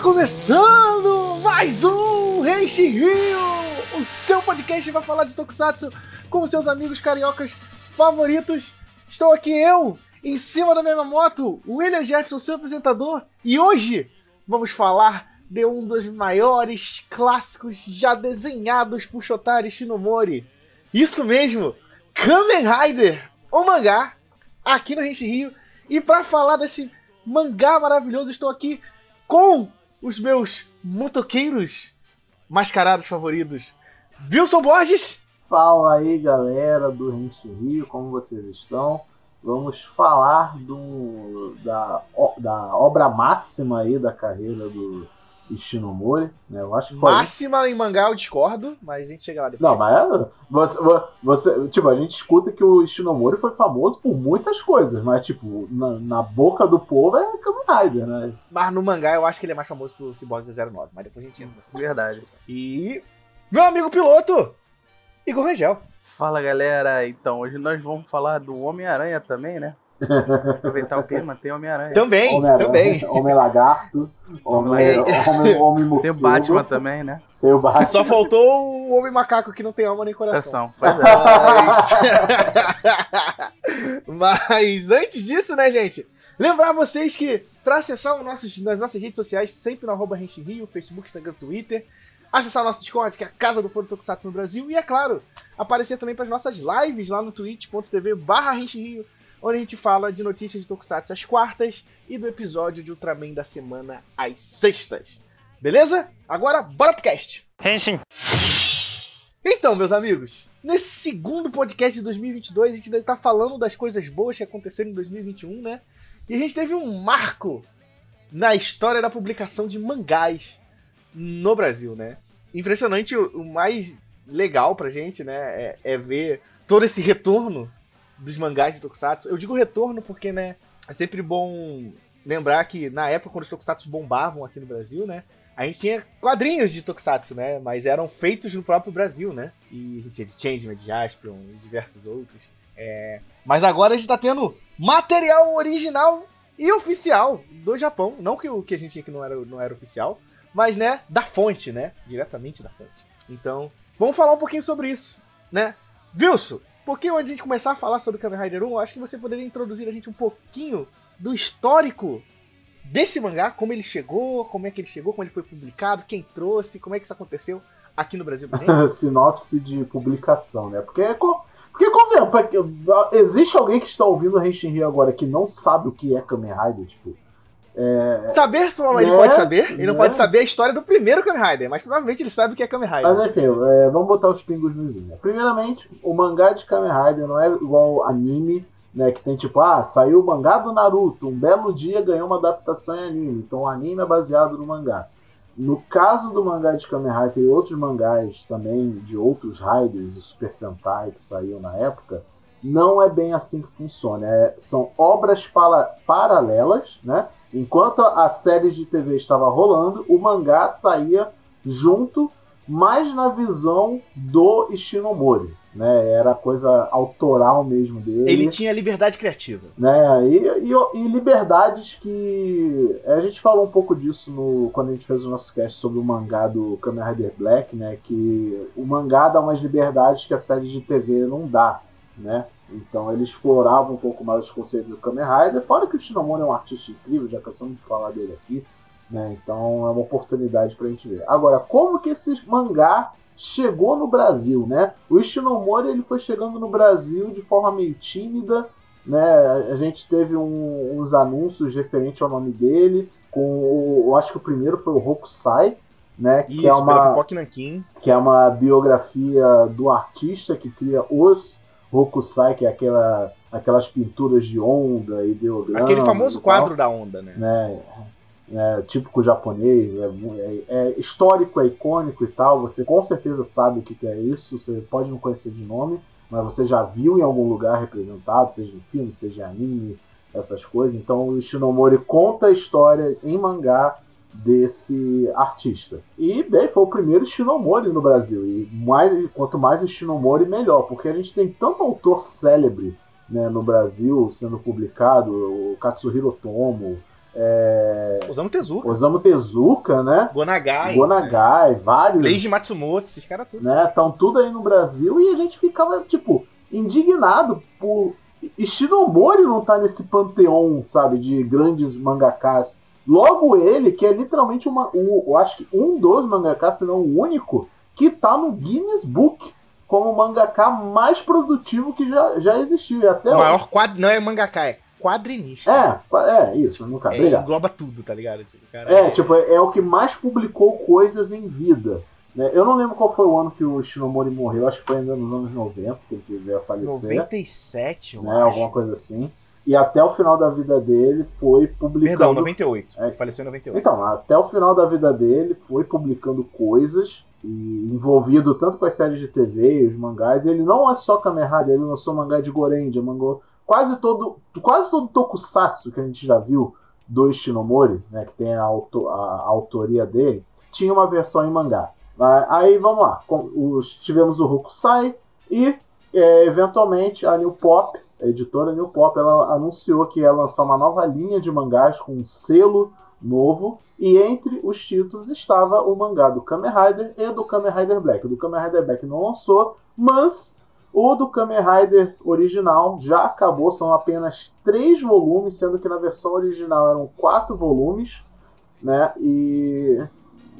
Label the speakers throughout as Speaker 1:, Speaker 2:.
Speaker 1: começando mais um Reishi Rio, o seu podcast vai falar de Tokusatsu com seus amigos cariocas favoritos. Estou aqui eu, em cima da mesma moto, William Jefferson, seu apresentador, e hoje vamos falar de um dos maiores clássicos já desenhados por Shotari Shinomori. Isso mesmo, Kamen Rider, o mangá, aqui no Reishi Rio. E para falar desse mangá maravilhoso, estou aqui com os meus motoqueiros mascarados favoritos. Wilson Borges!
Speaker 2: Fala aí galera do Rente Rio, como vocês estão? Vamos falar do, da, da obra máxima aí da carreira do Ishinomori, né? Eu acho que
Speaker 1: Máxima em mangá eu discordo, mas a gente chega lá depois.
Speaker 2: Não, mas é, você, você, tipo, a gente escuta que o Ishinomori foi famoso por muitas coisas, mas tipo, na, na boca do povo é Kamen Rider, né?
Speaker 1: Mas no mangá eu acho que ele é mais famoso por Cyborg 09, mas depois a gente entra nessa
Speaker 3: Verdade.
Speaker 1: E meu amigo piloto, Igor Rangel.
Speaker 3: Fala galera, então hoje nós vamos falar do Homem-Aranha também, né? Aproveitar o tema, tem Homem-Aranha.
Speaker 1: Também,
Speaker 2: Homem
Speaker 1: também.
Speaker 2: Homem Lagarto, Homem, homem, homem morcego.
Speaker 3: Tem o Batman também, né?
Speaker 2: Tem o Batman.
Speaker 1: Só faltou o Homem Macaco que não tem alma nem coração.
Speaker 3: É.
Speaker 1: Mas... Mas antes disso, né, gente? Lembrar vocês que para acessar os nossos, nas nossas redes sociais, sempre no arroba Rio, Facebook, Instagram, Twitter. Acessar o nosso Discord, que é a casa do Foro Tokusatsu no Brasil. E, é claro, aparecer também para as nossas lives lá no twitch.tv barra Rio, onde a gente fala de notícias de Tokusatsu às quartas e do episódio de Ultraman da semana às sextas. Beleza? Agora, bora pro cast!
Speaker 4: Henshin.
Speaker 1: Então, meus amigos, nesse segundo podcast de 2022, a gente ainda tá falando das coisas boas que aconteceram em 2021, né? E a gente teve um marco na história da publicação de mangás no Brasil, né? Impressionante, o o mais legal pra gente, né, é, é ver todo esse retorno dos mangás de Tokusatsu. Eu digo retorno porque, né, é sempre bom lembrar que na época quando os Tokusatsu bombavam aqui no Brasil, né, a gente tinha quadrinhos de Tokusatsu, né, mas eram feitos no próprio Brasil, né, e a gente tinha de Changeman, de Jaspion e diversos outros. É, Mas agora a gente tá tendo material original e oficial do Japão. Não que o que a gente tinha que não era, não era oficial, mas, né, da fonte, né, diretamente da fonte. Então, vamos falar um pouquinho sobre isso, né. Wilson, pouquinho antes de gente começar a falar sobre Kamen Rider 1, eu acho que você poderia introduzir a gente um pouquinho do histórico desse mangá, como ele chegou, como é que ele chegou, como ele foi publicado, quem trouxe, como é que isso aconteceu aqui no Brasil.
Speaker 2: Sinopse de publicação, né? Porque, é porque convenhamos, porque existe alguém que está ouvindo o Henshin agora que não sabe o que é Kamen Rider, tipo.
Speaker 1: Saber, ele
Speaker 2: Né?
Speaker 1: pode saber, ele não
Speaker 2: Né?
Speaker 1: pode saber a história do primeiro Kamen Rider, mas provavelmente ele sabe o que é Kamen Rider.
Speaker 2: Mas enfim, é, vamos botar os pingos nos is, né? Primeiramente, o mangá de Kamen Rider não é igual anime, né? Que tem tipo, ah, saiu o mangá do Naruto, um belo dia ganhou uma adaptação em anime. Então o anime é baseado no mangá. No caso do mangá de Kamen Rider e outros mangás também de outros Riders e Super Sentai que saíram na época, não é bem assim que funciona. É- são obras pala- paralelas, né? Enquanto a série de TV estava rolando, o mangá saía junto, mas na visão do Ishinomori. Né? Era coisa autoral mesmo dele
Speaker 1: Ele tinha liberdade criativa.
Speaker 2: né? E, e- e liberdades que a gente falou um pouco disso no quando a gente fez o nosso cast sobre o mangá do Kamen Rider Black, né? Que o mangá dá umas liberdades que a série de TV não dá, né? Então ele explorava um pouco mais os conceitos do Kamen Rider, fora que o Shinomori é um artista incrível, já cansamos de falar dele aqui, né? Então é uma oportunidade pra gente ver. Agora, como que esse mangá chegou no Brasil, né? O Ishinomori ele foi chegando no Brasil de forma meio tímida, né? A gente teve um- uns anúncios referente ao nome dele, com o, eu acho que o primeiro foi o Hokusai, né?
Speaker 1: Isso,
Speaker 2: que é uma que é uma biografia do artista que cria os Hokusai, que é aquela aquelas pinturas de onda, ideograma,
Speaker 1: Aquele famoso
Speaker 2: e
Speaker 1: quadro da onda, né?
Speaker 2: né, é, típico japonês, é, é- é histórico, é icônico e tal. Você com certeza sabe o que, que é isso. Você pode não conhecer de nome, mas você já viu em algum lugar representado, seja em filme, seja em anime, essas coisas. Então o Shinomori conta a história em mangá desse artista. E bem, foi o primeiro Shinomori no Brasil. E mais, quanto mais Shinomori, melhor, porque a gente tem tanto autor célebre né, no Brasil sendo publicado, o Katsuhiro Tomo, é,
Speaker 1: Osamu Tezuka.
Speaker 2: Osamu Tezuka, né?
Speaker 1: Gonagai.
Speaker 2: Gonagai, vários.
Speaker 1: Leiji Matsumoto, esses caras todos.
Speaker 2: né? Estão tudo aí no Brasil e a gente ficava, tipo, indignado por Ishinomori não tá nesse panteão, sabe, de grandes mangakas. Logo ele, que é literalmente uma, o, eu acho que um dos mangakas, se não o único, que tá no Guinness Book como o mangaka mais produtivo que já, já existiu. E até
Speaker 1: o maior quadro não é mangaka, é quadrinista.
Speaker 2: É, é isso, no caso.
Speaker 1: É, engloba tudo, tá ligado? Tipo, cara,
Speaker 2: é, tipo, é, é o que mais publicou coisas em vida. Né? Eu não lembro qual foi o ano que o Shinomori morreu, acho que foi ainda nos anos 90 que ele veio a falecer.
Speaker 1: 97, eu
Speaker 2: né?
Speaker 1: acho.
Speaker 2: Alguma coisa assim. E até o final da vida dele foi publicando.
Speaker 1: Perdão, 98.
Speaker 2: É.
Speaker 1: Ele faleceu em 98.
Speaker 2: Então, até o final da vida dele foi publicando coisas e envolvido tanto com as séries de TV e os mangás. Ele não é só Kamen Rider, ele lançou mangá de Gorendia, mangou quase todo, quase todo tokusatsu que a gente já viu do Shinomori, né, que tem a, auto, a, a autoria dele, tinha uma versão em mangá. Aí vamos lá, os, tivemos o Hokusai e é, eventualmente a New Pop, a editora New Pop, ela anunciou que ia lançar uma nova linha de mangás com um selo novo e entre os títulos estava o mangá do Kamen Rider e do Kamen Rider Black. O do Kamen Rider Black não lançou, mas o do Kamen Rider original já acabou, são apenas três volumes, sendo que na versão original eram quatro volumes, né? E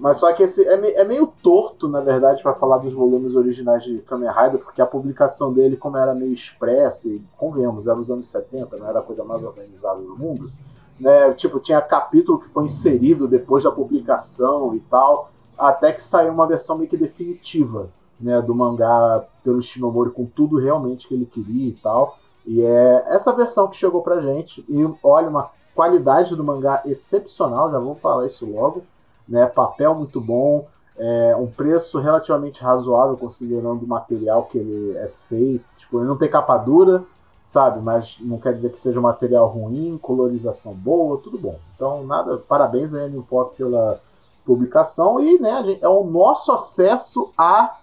Speaker 2: mas só que esse é, me, é meio torto, na verdade, para falar dos volumes originais de Kamen Rider, porque a publicação dele, como era meio expressa, e convenhamos, era nos anos 70, não era a coisa mais organizada do mundo, né? Tipo, tinha capítulo que foi inserido depois da publicação e tal, até que saiu uma versão meio que definitiva, né, do mangá pelo Shinomori com tudo realmente que ele queria e tal. E é essa versão que chegou pra gente, e olha, uma qualidade do mangá excepcional, já vou falar isso logo né? Papel muito bom, é, um preço relativamente razoável considerando o material que ele é feito. Tipo, ele não tem capa dura, sabe? Mas não quer dizer que seja um material ruim, colorização boa, tudo bom. Então, nada, parabéns aí, New Pop, pela publicação e né, é o nosso acesso a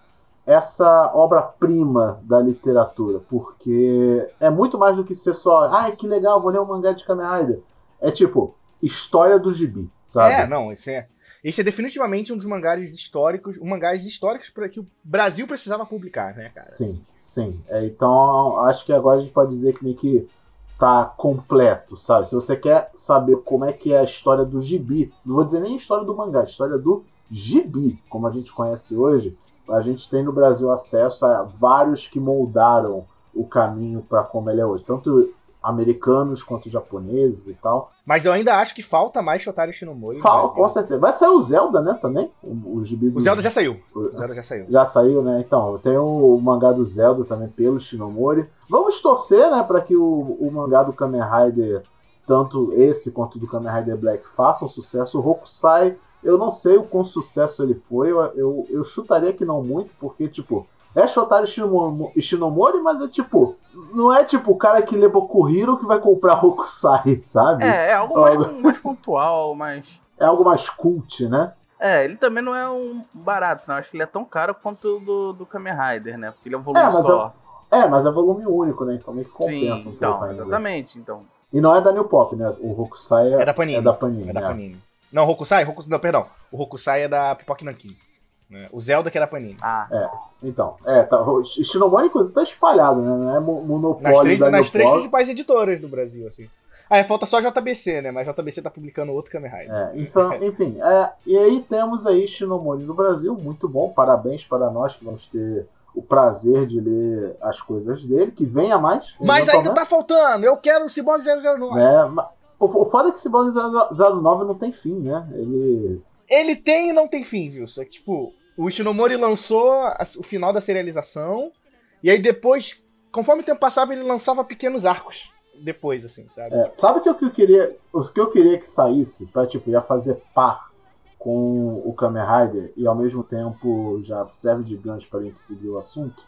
Speaker 2: essa obra-prima da literatura, porque é muito mais do que ser só, ai que legal, vou ler um mangá de Kamen Rider. É tipo, história do gibi, sabe?
Speaker 1: É, não, isso é esse é definitivamente um dos mangás históricos, um mangás históricos para que o Brasil precisava publicar, né, cara?
Speaker 2: Sim, sim. É, então, acho que agora a gente pode dizer que meio que tá completo, sabe? Se você quer saber como é que é a história do gibi, não vou dizer nem a história do mangá, a história do gibi, como a gente conhece hoje, a gente tem no Brasil acesso a vários que moldaram o caminho para como ele é hoje. Tanto americanos quanto japoneses e tal.
Speaker 1: Mas eu ainda acho que falta mais Shotaro Shinomori.
Speaker 2: Falta, com certeza. Vai sair o Zelda, né, também? O, o gibi do...
Speaker 1: O Zelda já saiu. O Zelda já saiu.
Speaker 2: Já saiu, né? Então, tem o, mangá do Zelda também pelo Shinomori. Vamos torcer, né, para que o, o mangá do Kamen Rider, tanto esse quanto do Kamen Rider Black, façam sucesso. O Hokusai, eu não sei o quão sucesso ele foi. Eu, eu, eu chutaria que não muito, porque, tipo, é Shotaro Ishinomori, mas é tipo. Não é tipo o cara que lê Boku Hero que vai comprar Hokusai, sabe?
Speaker 3: É, é algo mais, algo... mais pontual, mais.
Speaker 2: É algo mais cult, né?
Speaker 3: É, ele também não é um barato, não. Acho que ele é tão caro quanto do, do Kamen Rider, né? Porque ele é um volume é, só.
Speaker 2: É, é, mas é volume único, né? Então meio que compensa
Speaker 3: Sim, um então, exatamente, então.
Speaker 2: E não é da New Pop, né? O Hokusai é,
Speaker 1: é da Panini.
Speaker 2: É da Panini.
Speaker 1: É da Panini. É. Não, Hokusai? Hokusai, não, perdão. O Hokusai é da Pipoca Nankin. Né? O Zelda que era Panini.
Speaker 3: Ah.
Speaker 2: É, então. É, tá, o Shinomori, inclusive, tá espalhado, né? Não é monopólio
Speaker 1: nas três, da Nas três principais editoras do Brasil, assim. Ah, é, falta só JBC, né? Mas JBC tá publicando outro Kamen Rider.
Speaker 2: É, então, enfim. É, e aí temos aí Shinomori no Brasil, muito bom. Parabéns para nós que vamos ter o prazer de ler as coisas dele, que venha mais.
Speaker 1: Mas ainda tá faltando, eu quero o Cyborg 009.
Speaker 2: É, o, o foda é que o Cyborg 009 não tem fim, né? Ele
Speaker 1: ele tem e não tem fim, viu? Só que, tipo, o Ishinomori lançou a, o final da serialização, e aí depois, conforme o tempo passava, ele lançava pequenos arcos depois, assim, sabe?
Speaker 2: É, sabe o que eu queria. O que eu queria que saísse pra, tipo, já fazer par com o Kamen Rider e ao mesmo tempo já serve de gancho pra gente seguir o assunto?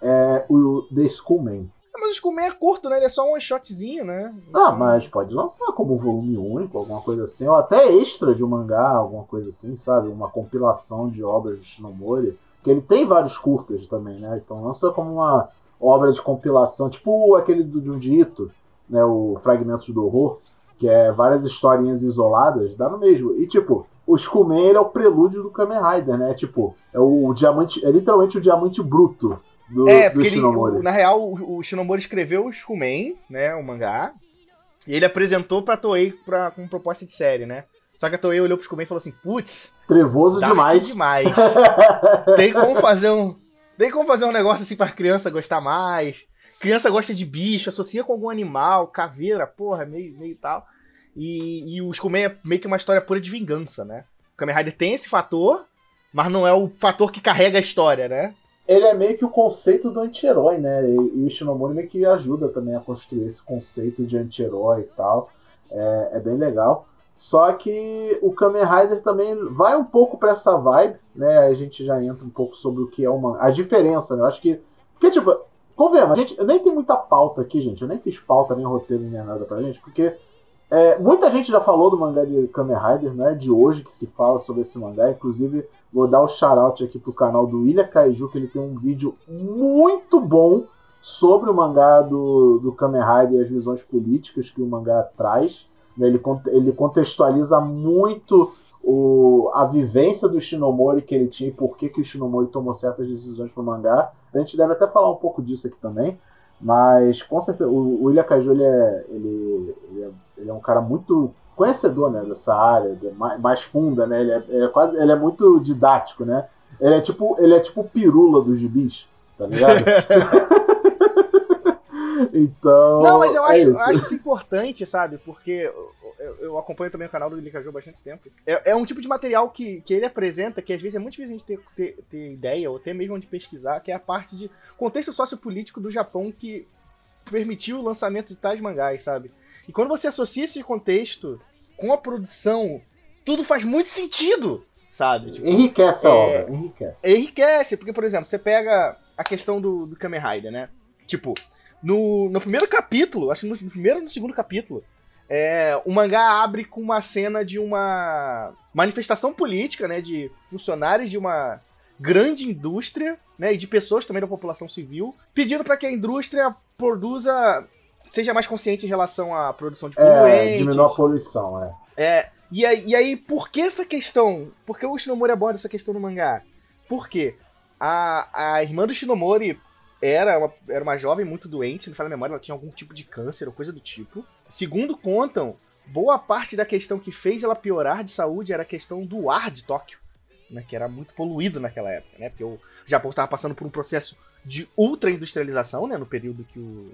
Speaker 2: É o The Schoolman.
Speaker 1: Mas o Skullman é curto, né? Ele é só um one shotzinho, né?
Speaker 2: Ah, mas pode lançar como volume único, alguma coisa assim, ou até extra de um mangá, alguma coisa assim, sabe? Uma compilação de obras de Shinomori. Que ele tem vários curtas também, né? Então lança como uma obra de compilação, tipo aquele do Junji Ito, né? O Fragmentos do Horror. que é várias historinhas isoladas, dá no mesmo. E tipo, o Skullman é o prelúdio do Kamen Rider, né? Tipo, é o diamante, é literalmente o diamante bruto do,
Speaker 1: É,
Speaker 2: do
Speaker 1: porque ele, o- na real, o, o Shinomori escreveu o Skumen, né, o mangá, e ele apresentou pra Toei pra, com proposta de série, né? Só que a Toei olhou pro Skumen e falou assim, putz,
Speaker 2: Trevoso demais.
Speaker 1: demais. Tem como fazer um. Tem como fazer um negócio assim pra criança gostar mais. Criança gosta de bicho, associa com algum animal, caveira, porra, meio, meio tal. E, e o Skumen é meio que uma história pura de vingança, né? O Kamen Rider tem esse fator, mas não é o fator que carrega a história, né?
Speaker 2: Ele é meio que o conceito do anti-herói, né? E, o Shinomori meio que ajuda também a construir esse conceito de anti-herói e tal. É, é bem legal. Só que o Kamen Rider também vai um pouco pra essa vibe, né? A gente já entra um pouco sobre o que é uma a diferença, né? Eu acho que porque tipo, convenhamos, a gente eu nem tem muita pauta aqui, gente. Eu nem fiz pauta nem roteiro nem nada pra gente, porque é, muita gente já falou do mangá de Kamen Rider, né? De hoje que se fala sobre esse mangá, inclusive Vou dar o shout aqui pro canal do William Kaiju, que ele tem um vídeo muito bom sobre o mangá do, do Kamen Rider e as visões políticas que o mangá traz. né? Ele, ele contextualiza muito o, a vivência do Shinomori que ele tinha e por que, que o Shinomori tomou certas decisões pro mangá. A gente deve até falar um pouco disso aqui também. Mas com certeza, o, o William Kaiju ele é, ele, ele é, ele é um cara muito conhecedor né, dessa área, de- mais, mais funda, né? Ele é, ele é quase, ele é muito didático, né? Ele é tipo, ele é tipo pirula dos gibis, tá ligado? então.
Speaker 1: Não, mas eu
Speaker 2: é
Speaker 1: acho, eu
Speaker 2: isso.
Speaker 1: acho isso importante, sabe? Porque eu, eu- eu acompanho também o canal do Likaju há bastante tempo. É, é um tipo de material que, que ele apresenta que às vezes é muito difícil a gente ter, ter, ter ideia, ou até mesmo onde pesquisar, que é a parte de contexto sociopolítico do Japão que permitiu o lançamento de tais mangás, sabe? E quando você associa esse contexto com a produção, tudo faz muito sentido, sabe? Tipo,
Speaker 2: Enriquece a
Speaker 1: É,
Speaker 2: obra, enriquece.
Speaker 1: enriquece, porque, por exemplo, você pega a questão do, do Kamen Rider, né? Tipo, no, no primeiro capítulo, acho que no primeiro e no segundo capítulo, é, o mangá abre com uma cena de uma manifestação política, né? De funcionários de uma grande indústria, né? E de pessoas também da população civil, pedindo para que a indústria produza. Seja mais consciente em relação à produção de
Speaker 2: É,
Speaker 1: poluentes.
Speaker 2: diminuir a poluição, é.
Speaker 1: É, e aí, e aí, por que essa questão? Por que o Shinomori aborda essa questão no mangá? Por quê? A, a irmã do Shinomori era uma, era uma jovem muito doente, se não fala a memória, ela tinha algum tipo de câncer ou coisa do tipo. Segundo contam, boa parte da questão que fez ela piorar de saúde era a questão do ar de Tóquio, né, que era muito poluído naquela época, né, porque o Japão estava passando por um processo de ultra industrialização, né, no período que o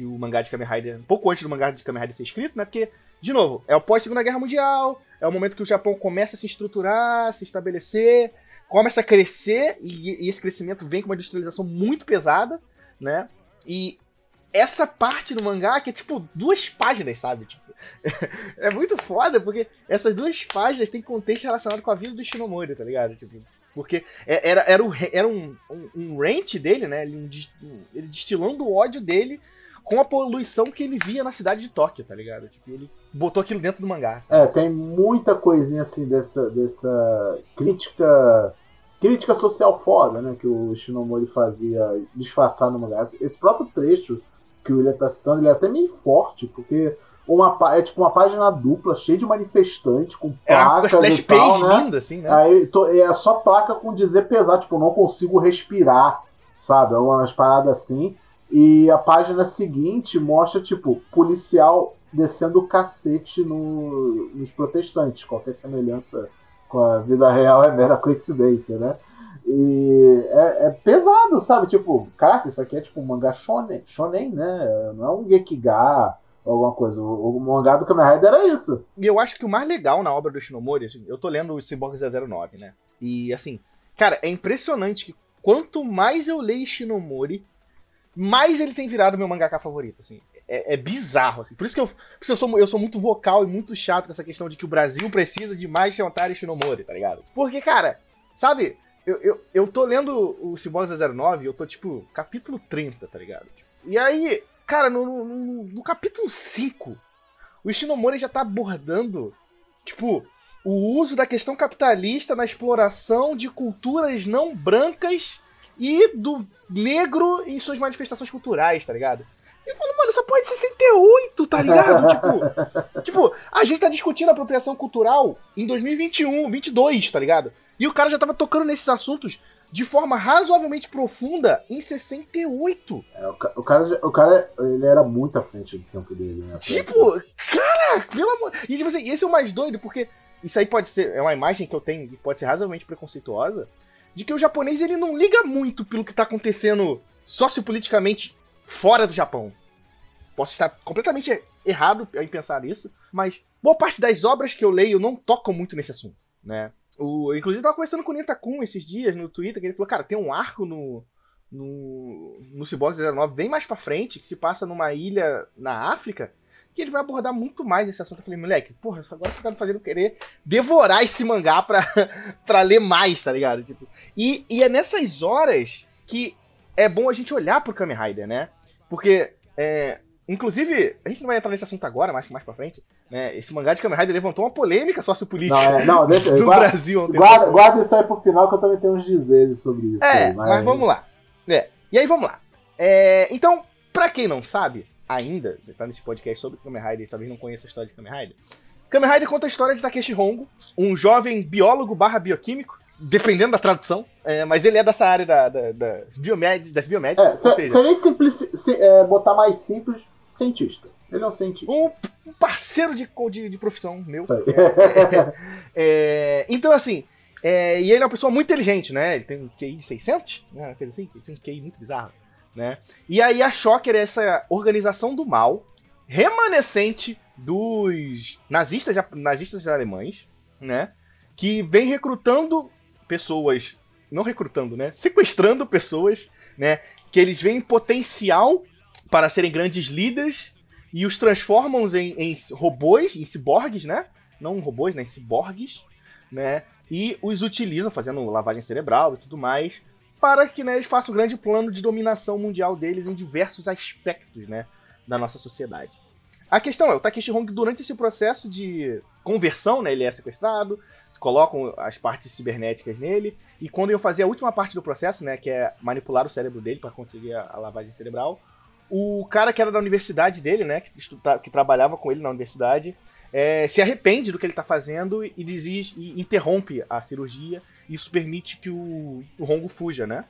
Speaker 1: que o mangá de Kamen Rider, um pouco antes do mangá de Kamen Rider ser escrito, né, porque de novo, é o pós Segunda Guerra Mundial, é o momento que o Japão começa a se estruturar, se estabelecer, começa a crescer e, e esse crescimento vem com uma industrialização muito pesada, né? E essa parte do mangá que é tipo duas páginas, sabe? Tipo, é muito foda porque essas duas páginas têm contexto relacionado com a vida do Shinomori, tá ligado? Tipo, porque é- era, era, o, era um, um, um rant dele, né? Ele, um- ele destilando o ódio dele com a poluição que ele via na cidade de Tóquio, tá ligado? Tipo, ele botou aquilo dentro do mangá, sabe?
Speaker 2: É, tem muita coisinha assim dessa, dessa crítica crítica social foda, né, que o Shinomori fazia disfarçar no mangá. Esse próprio trecho que o William tá citando, ele é até meio forte, porque uma, é tipo uma página dupla, cheia de manifestantes, com
Speaker 1: É uma
Speaker 2: placas e tal, né?
Speaker 1: linda, assim, né?
Speaker 2: Aí to- é só placa com dizer pesado, tipo, não consigo respirar, sabe? É umas paradas assim. E a página seguinte mostra, tipo, policial descendo o cacete no- nos protestantes. Qualquer semelhança com a vida real é mera coincidência, né? E é, é pesado, sabe? Tipo, caraca, isso aqui é tipo um mangá shonen, shonen né? Não é um Gekiga ou alguma coisa. O, o mangá do Kamen Rider era isso.
Speaker 1: E eu acho que o mais legal na obra do Shinomori, assim, eu tô lendo o Cyborg 009, né? E assim, cara, é impressionante que quanto mais eu leio Shinomori, mais ele tem virado meu mangaka favorito, assim. É, é bizarro, assim. Por isso que eu, por isso eu, sou, eu sou muito vocal e muito chato com essa questão de que o Brasil precisa de mais Shantari Shinomori, tá ligado? Porque, cara, sabe, eu, eu, eu tô lendo o Cyborg 009 eu tô, tipo, capítulo 30, tá ligado? E aí, cara, no, no, no- no capítulo 5, o Shinomori já tá abordando, tipo, o uso da questão capitalista na exploração de culturas não brancas e do negro em suas manifestações culturais, tá ligado? Eu falo, mano, essa porra de 68, tá ligado? tipo, tipo, a gente tá discutindo apropriação cultural em 2021, 22, tá ligado? E o cara já tava tocando nesses assuntos de forma razoavelmente profunda em 68.
Speaker 2: É, o, o cara, o cara, ele era muito à frente do tempo dele, né?
Speaker 1: Tipo, cara, pelo amor. E tipo assim, esse é o mais doido, porque isso aí pode ser. É uma imagem que eu tenho que pode ser razoavelmente preconceituosa. De que o japonês ele não liga muito pelo que tá acontecendo sociopoliticamente fora do Japão. Posso estar completamente errado em pensar nisso, mas boa parte das obras que eu leio não tocam muito nesse assunto, né? O, eu, inclusive, tava conversando com o Nentakun esses dias no Twitter, que ele falou, cara, tem um arco no, no, no Cyborg 19 bem mais pra frente, que se passa numa ilha na África, que ele vai abordar muito mais esse assunto. Eu falei, moleque, porra, agora você tá me fazendo querer devorar esse mangá pra, pra ler mais, tá ligado? Tipo, e, e é nessas horas que é bom a gente olhar pro Kamen Rider, né? Porque, é, inclusive, a gente não vai entrar nesse assunto agora, mas mais pra frente, né? Esse mangá de Kamen Rider levantou uma polêmica sociopolítica
Speaker 2: Não, é, não, deixa
Speaker 1: no
Speaker 2: guarda,
Speaker 1: Brasil.
Speaker 2: guarda, guarda isso aí pro final que eu também tenho uns dizeres sobre isso.
Speaker 1: É,
Speaker 2: aí,
Speaker 1: mas... vamos lá. É. E aí vamos lá. É, então, pra quem não sabe, ainda, você está nesse podcast sobre Kamen Rider e talvez não conheça a história de Kamen Rider. Kamen Rider conta a história de Takeshi Hongo, um jovem biólogo barra bioquímico, dependendo da tradução, é, mas ele é dessa área da, da, da biomed, das
Speaker 2: É,
Speaker 1: biomédicas,
Speaker 2: se,
Speaker 1: ou seja,
Speaker 2: se a gente simplici- se- é, botar mais simples, cientista. Ele é um cientista.
Speaker 1: um, parceiro de, de, de profissão meu.
Speaker 2: Isso aí.
Speaker 1: É, então, assim, é, e ele é uma pessoa muito inteligente, né? Ele tem um QI de 600, né? Assim, ele tem um QI muito bizarro, né? E aí a Shocker é essa organização do mal, remanescente dos nazistas, nazistas alemães, né? Que vem recrutando pessoas, não recrutando, né? Sequestrando pessoas, né? Que eles veem potencial para serem grandes líderes e os transformam em, em robôs, em ciborgues, né? Não robôs, né? Em ciborgues, né? E os utilizam, fazendo lavagem cerebral e tudo mais, para que né, eles façam um grande plano de dominação mundial deles em diversos aspectos, né? Da nossa sociedade. A questão é, o Takeshi Hongo, durante esse processo de conversão, né? Ele é sequestrado, colocam as partes cibernéticas nele, e quando iam fazer a última parte do processo, né? Que é manipular o cérebro dele para conseguir a, a lavagem cerebral, o cara que era da universidade dele, né? Que, que trabalhava com ele na universidade, é, se arrepende do que ele tá fazendo e, desiste, e interrompe a cirurgia. Isso permite que o, o Rongo fuja, né?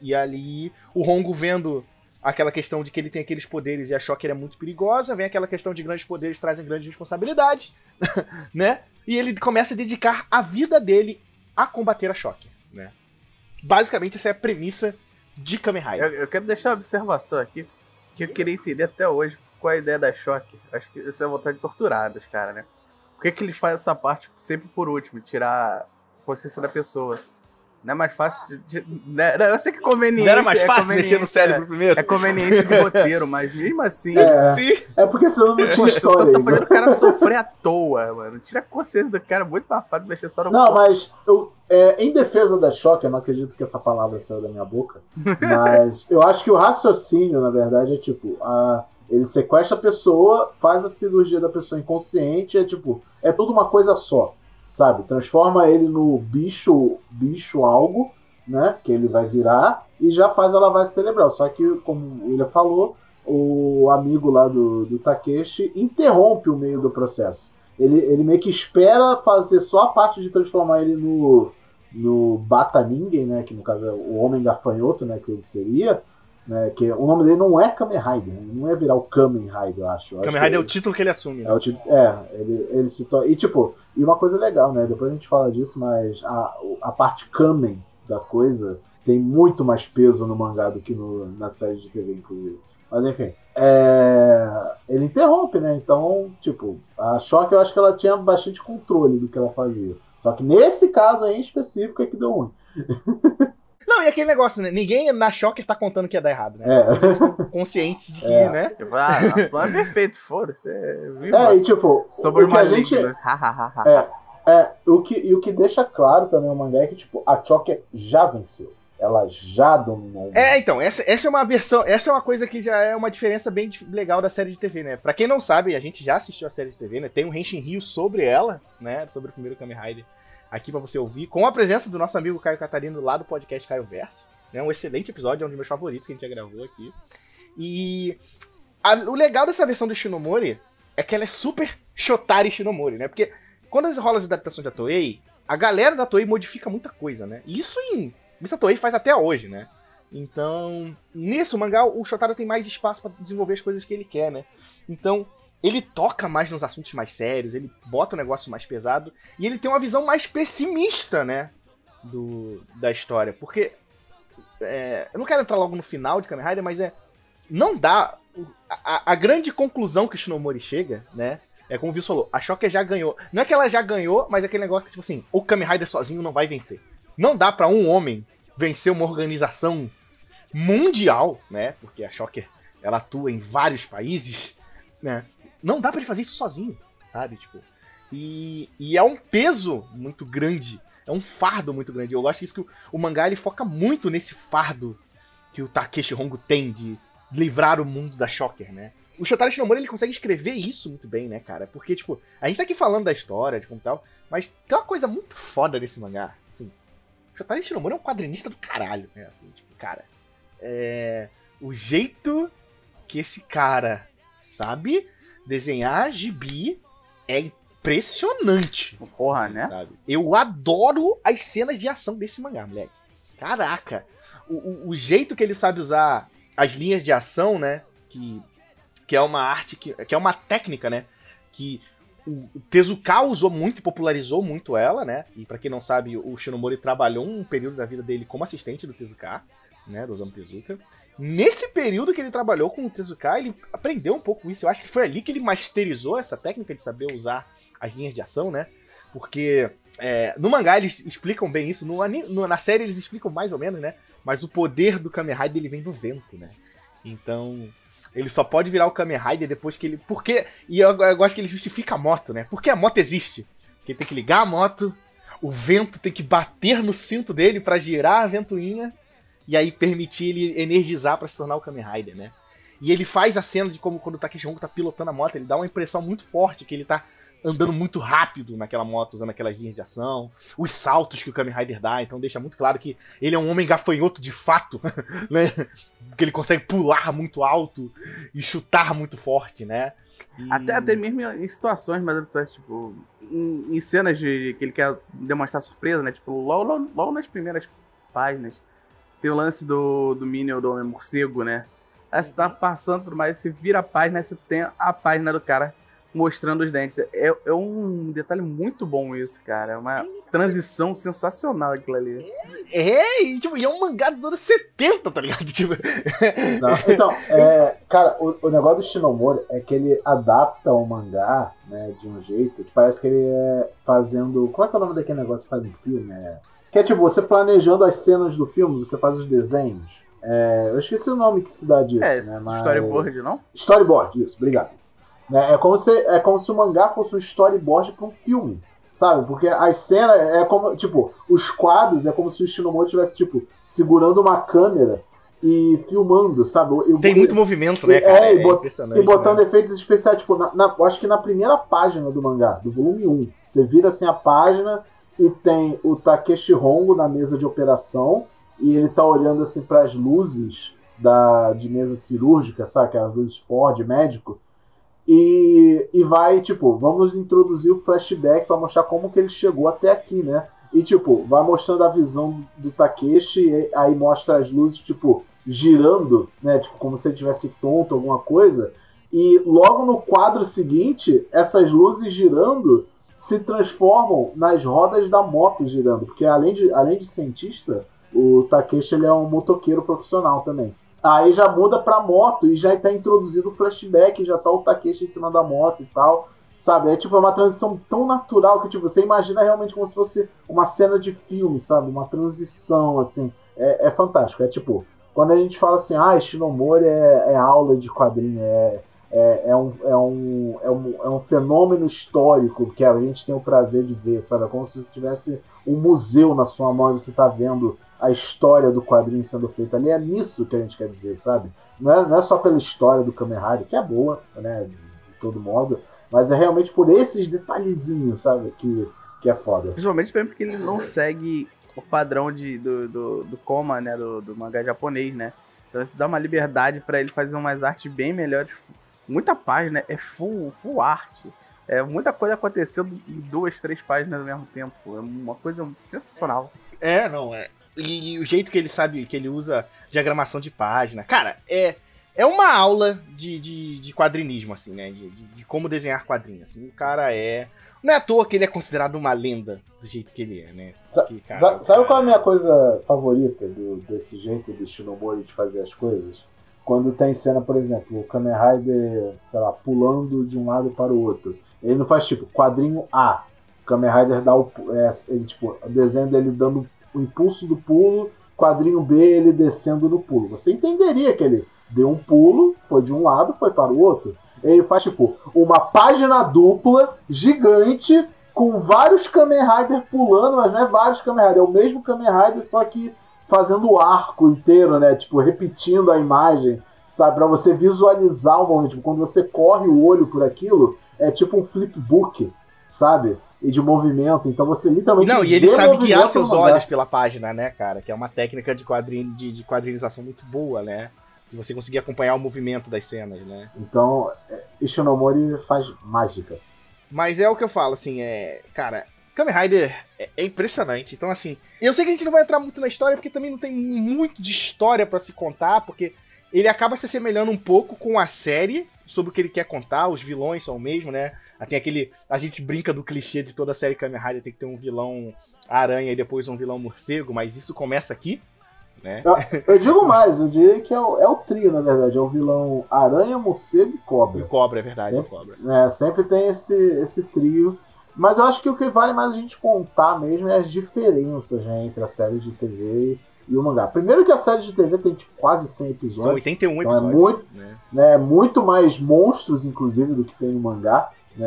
Speaker 1: E ali, o Rongo vendo aquela questão de que ele tem aqueles poderes e a Shocker é muito perigosa, vem aquela questão de grandes poderes trazem grandes responsabilidades, né? E ele começa a dedicar a vida dele a combater a Shocker, né? Basicamente, essa é a premissa de Kamen Rider.
Speaker 3: Eu, eu quero deixar uma observação aqui, que eu queria entender até hoje é a ideia da choque. Acho que isso é vontade de torturar os caras, né? Por que, que eles fazem essa parte sempre por último, tirar a consciência da pessoa? Não é mais fácil de. de- né? Não, Eu sei que é conveniência.
Speaker 1: Não era mais
Speaker 3: é
Speaker 1: fácil mexer no cérebro primeiro?
Speaker 3: É conveniência de roteiro, mas mesmo assim.
Speaker 2: É,
Speaker 1: Sim.
Speaker 2: é porque senão não tinha história.
Speaker 3: Tá, tá fazendo o cara sofrer à toa, mano. Tira a consciência do cara, muito fácil mexer só no
Speaker 2: Não,
Speaker 3: corpo.
Speaker 2: mas eu, é, em defesa da choque, eu não acredito que essa palavra saiu da minha boca. Mas eu acho que o raciocínio, na verdade, é tipo, a, ele sequestra a pessoa, faz a cirurgia da pessoa inconsciente, é tipo, é tudo uma coisa só, sabe? Transforma ele no bicho, bicho algo, né? Que ele vai virar e já faz a lavagem cerebral. Só que, como William falou, o amigo lá do, do Takeshi interrompe o meio do processo. Ele, ele meio que espera fazer só a parte de transformar ele no, no Bata Ninguém, né? Que no caso é o Homem Gafanhoto, né? Que ele seria. Né, que o nome dele não é Kamen Rider, né, não é virar o Kamen Rider, eu acho. Eu
Speaker 1: Kamen Rider é o título que ele assume. né?
Speaker 2: é, o tipo, é ele, ele se torna. E tipo, e uma coisa legal, né? Depois a gente fala disso, mas a, a parte Kamen da coisa tem muito mais peso no mangá do que no, na série de TV, inclusive. Mas enfim. é, ele interrompe, né? Então, tipo, a Shock eu acho que ela tinha bastante controle do que ela fazia. Só que nesse caso aí em específico é que deu ruim.
Speaker 1: Não, e aquele negócio, né? Ninguém na choque tá contando que ia dar errado, né?
Speaker 2: É.
Speaker 1: Conscientes de que,
Speaker 2: É.
Speaker 1: né?
Speaker 3: Tipo, ah, o plano é perfeito, foda-se. É, viu,
Speaker 2: É, e
Speaker 3: nossa.
Speaker 2: tipo,
Speaker 3: Sobre
Speaker 2: o que a gente. É, é, o que, e o que deixa claro também o mangá é que, tipo, a Choker já venceu. Ela já dominou.
Speaker 1: É, então, essa, essa é uma versão, essa é uma coisa que já é uma diferença bem legal da série de TV, né? Pra quem não sabe, a gente já assistiu a série de TV, né? Tem um Henshin Rio sobre ela, né? Sobre o primeiro Kamen Rider aqui pra você ouvir, com a presença do nosso amigo Caio Catarino lá do podcast Caio Verso. É um excelente episódio, é um dos meus favoritos que a gente já gravou aqui. E a- o legal dessa versão do Shinomori é que ela é super Shotari Shinomori, né? Porque quando rola as adaptações da Toei, a galera da Toei modifica muita coisa, né? E isso em. Isso a Toei faz até hoje, né? Então, nesse mangá, o Shotaro tem mais espaço pra desenvolver as coisas que ele quer, né? Então, ele toca mais nos assuntos mais sérios, ele bota o negócio mais pesado e ele tem uma visão mais pessimista, né? Do, da história. Porque. é, eu não quero entrar logo no final de Kamen Rider, mas é. Não dá. A, a grande conclusão que Shinomori chega, né? É como o Vitor falou, a Shocker já ganhou. Não é que ela já ganhou, mas é aquele negócio que, tipo assim, o Kamen Rider sozinho não vai vencer. Não dá pra um homem vencer uma organização mundial, né? Porque a Shocker ela atua em vários países, né? Não dá pra ele fazer isso sozinho, sabe? Tipo, e, e é um peso muito grande, é um fardo muito grande. Eu acho isso que o, o mangá ele foca muito nesse fardo que o Takeshi Hongo tem de livrar o mundo da Shocker, né? O Shotaro Shinomori ele consegue escrever isso muito bem, né, cara? Porque, tipo, a gente tá aqui falando da história, de como tal, mas tem uma coisa muito foda desse mangá, assim. O Shotaro Shinomori é um quadrinista do caralho, né? Assim, tipo, cara. É. O jeito que esse cara sabe desenhar gibi é impressionante.
Speaker 3: Porra, né?
Speaker 1: Sabe? Eu adoro as cenas de ação desse mangá, moleque. Caraca! O, o- o jeito que ele sabe usar as linhas de ação, né? Que, que é uma arte, que, que é uma técnica, né? Que o Tezuka usou muito e popularizou muito ela, né? E pra quem não sabe, o Shinomori trabalhou um período da vida dele como assistente do Tezuka, né? Do Osamu Tezuka. Nesse período que ele trabalhou com o Tezuka, ele aprendeu um pouco isso. Eu acho que foi ali que ele masterizou essa técnica de saber usar as linhas de ação, né? Porque é, no mangá eles explicam bem isso, no, no- na série eles explicam mais ou menos, né? Mas o poder do Kamen Rider ele vem do vento, né? Então ele só pode virar o Kamen Rider depois que ele. Porque. E eu, eu que ele justifica a moto, né? Porque a moto existe. Que ele tem que ligar a moto, o vento tem que bater no cinto dele pra girar a ventoinha e aí permitir ele energizar pra se tornar o Kamen Rider, né? E ele faz a cena de como quando o Takeshi Hongo tá pilotando a moto, ele dá uma impressão muito forte que ele tá andando muito rápido naquela moto, usando aquelas linhas de ação, os saltos que o Kamen Rider dá, então deixa muito claro que ele é um homem gafanhoto de fato, né? Que ele consegue pular muito alto e chutar muito forte, né? E-
Speaker 3: Até, até mesmo em situações mais habituais, tipo, em, em cenas de que ele quer demonstrar surpresa, né? Tipo, logo, logo, logo nas primeiras páginas, tem o lance do, do Minion do Homem Morcego, né? Aí você tá passando por mais, você vira a página, aí você tem a página do cara mostrando os dentes. É, é um detalhe muito bom isso, cara. É uma transição sensacional aquilo ali.
Speaker 1: É, e, tipo, e é um mangá dos anos 70, tá ligado? Tipo,
Speaker 2: Não, então, é, cara, o, o negócio do Shinomori é que ele adapta o mangá, né, de um jeito que parece que ele é fazendo. Como é que é o nome daquele negócio que faz em filme? É, que é tipo, você planejando as cenas do filme, você faz os desenhos. É, eu esqueci o nome que se dá disso,
Speaker 3: É,
Speaker 2: né? mas-
Speaker 3: storyboard, não?
Speaker 2: Storyboard, isso, obrigado. Né, É como, se, é como se o mangá fosse um storyboard para um filme, sabe? Porque as cenas é como, tipo, os quadros é como se o Shinomori estivesse, tipo, segurando uma câmera e filmando, sabe? Eu-
Speaker 1: tem
Speaker 2: eu-
Speaker 1: muito movimento, né,
Speaker 2: É,
Speaker 1: cara?
Speaker 2: e bot-
Speaker 1: impressionante.
Speaker 2: e botando
Speaker 1: né?
Speaker 2: efeitos especiais, tipo, na, na- eu acho que na primeira página do mangá, do volume 1, você vira assim a página e tem o Takeshi Hongo na mesa de operação e ele tá olhando assim para as luzes da, de mesa cirúrgica, sabe? Aquelas luzes Ford, médico. E, e vai, tipo, vamos introduzir o flashback para mostrar como que ele chegou até aqui, né? E, tipo, vai mostrando a visão do Takeshi, e aí mostra as luzes, tipo, girando, né? Tipo, como se ele tivesse tonto, alguma coisa. E logo no quadro seguinte, essas luzes girando se transformam nas rodas da moto girando. Porque além de, além de cientista, o Takeshi ele é um motoqueiro profissional também. Aí já muda pra moto e já está introduzido o flashback, já tá o Takeshi em cima da moto e tal. Sabe? É tipo é uma transição tão natural que tipo, você imagina realmente como se fosse uma cena de filme, sabe? Uma transição, assim. É, é fantástico. É tipo, quando a gente fala assim, ah, Shinomori é, é aula de quadrinho, é, é, é, um, é, um, é, um, é um fenômeno histórico que a gente tem o prazer de ver, sabe? É como se você tivesse um museu na sua mão e você tá vendo a história do quadrinho sendo feita ali. É nisso que a gente quer dizer, sabe? Não é, não é só pela história do Kamen Rider, que é boa, né? De, todo modo, mas é realmente por esses detalhezinhos, sabe? Que, que é foda.
Speaker 3: Principalmente porque ele não segue o padrão de, do, do, do coma, né? Do, do mangá japonês, né? Então isso dá uma liberdade para ele fazer umas artes bem melhores. Muita página, é full, full arte. É muita coisa acontecendo em duas, três páginas ao mesmo tempo. É uma coisa sensacional.
Speaker 1: É, não, é. E, e o jeito que ele sabe, que ele usa diagramação de página. Cara, é. É uma aula de, de, de quadrinismo, assim, né? De, de, de como desenhar quadrinhos. Assim. O cara é. Não é à toa que ele é considerado uma lenda do jeito que ele é, né? Porque, cara,
Speaker 2: Sa- Sabe
Speaker 1: cara-
Speaker 2: qual é a minha coisa favorita do- desse jeito do Shinomori de fazer as coisas? Quando tem cena, por exemplo, o Kamen Rider, sei lá, pulando de um lado para o outro. Ele não faz tipo quadrinho A. O Kamen Rider dá o. É, ele, tipo, desenho dele dando o impulso do pulo, quadrinho B ele descendo no pulo. Você entenderia que ele deu um pulo, foi de um lado, foi para o outro. Ele faz tipo uma página dupla gigante com vários Kamen Rider pulando, mas não é vários Kamen Rider, é o mesmo Kamen Rider, só que fazendo o arco inteiro, né? Tipo, repetindo a imagem, sabe? Pra você visualizar o momento. Tipo, quando você corre o olho por aquilo, é tipo um flipbook, sabe? E de movimento. Então você literalmente.
Speaker 1: Não, e ele sabe guiar seus olhos pela página, né, cara? Que é uma técnica de, quadrin... de, de quadrinização muito boa, né? De você conseguir acompanhar o movimento das cenas, né?
Speaker 2: Então, é, Ishinomori faz mágica.
Speaker 1: Mas é o que eu falo, assim, é. Cara, Kamen Rider é, é impressionante. Então, assim, eu sei que a gente não vai entrar muito na história, porque também não tem muito de história pra se contar, porque ele acaba se assemelhando um pouco com a série sobre o que ele quer contar. Os vilões são o mesmo, né? Tem aquele. A gente brinca do clichê de toda a série Kamen Rider tem que ter um vilão aranha e depois um vilão morcego, mas isso começa aqui, né?
Speaker 2: Eu digo mais, eu diria que é o, é o trio, na verdade. É o vilão Aranha, Morcego e
Speaker 1: E
Speaker 2: Cobra.
Speaker 1: o Cobra, é verdade,
Speaker 2: Sim.
Speaker 1: o Cobra.
Speaker 2: É, sempre tem esse, esse trio. Mas eu acho que o que vale mais a gente contar mesmo é as diferenças né, entre a série de TV e o mangá. Primeiro que a série de TV tem tipo, quase 100
Speaker 1: São
Speaker 2: episódios.
Speaker 1: 81
Speaker 2: Então é
Speaker 1: episódios.
Speaker 2: muito-
Speaker 1: né?
Speaker 2: né, muito mais monstros, inclusive, do que tem no mangá. Né,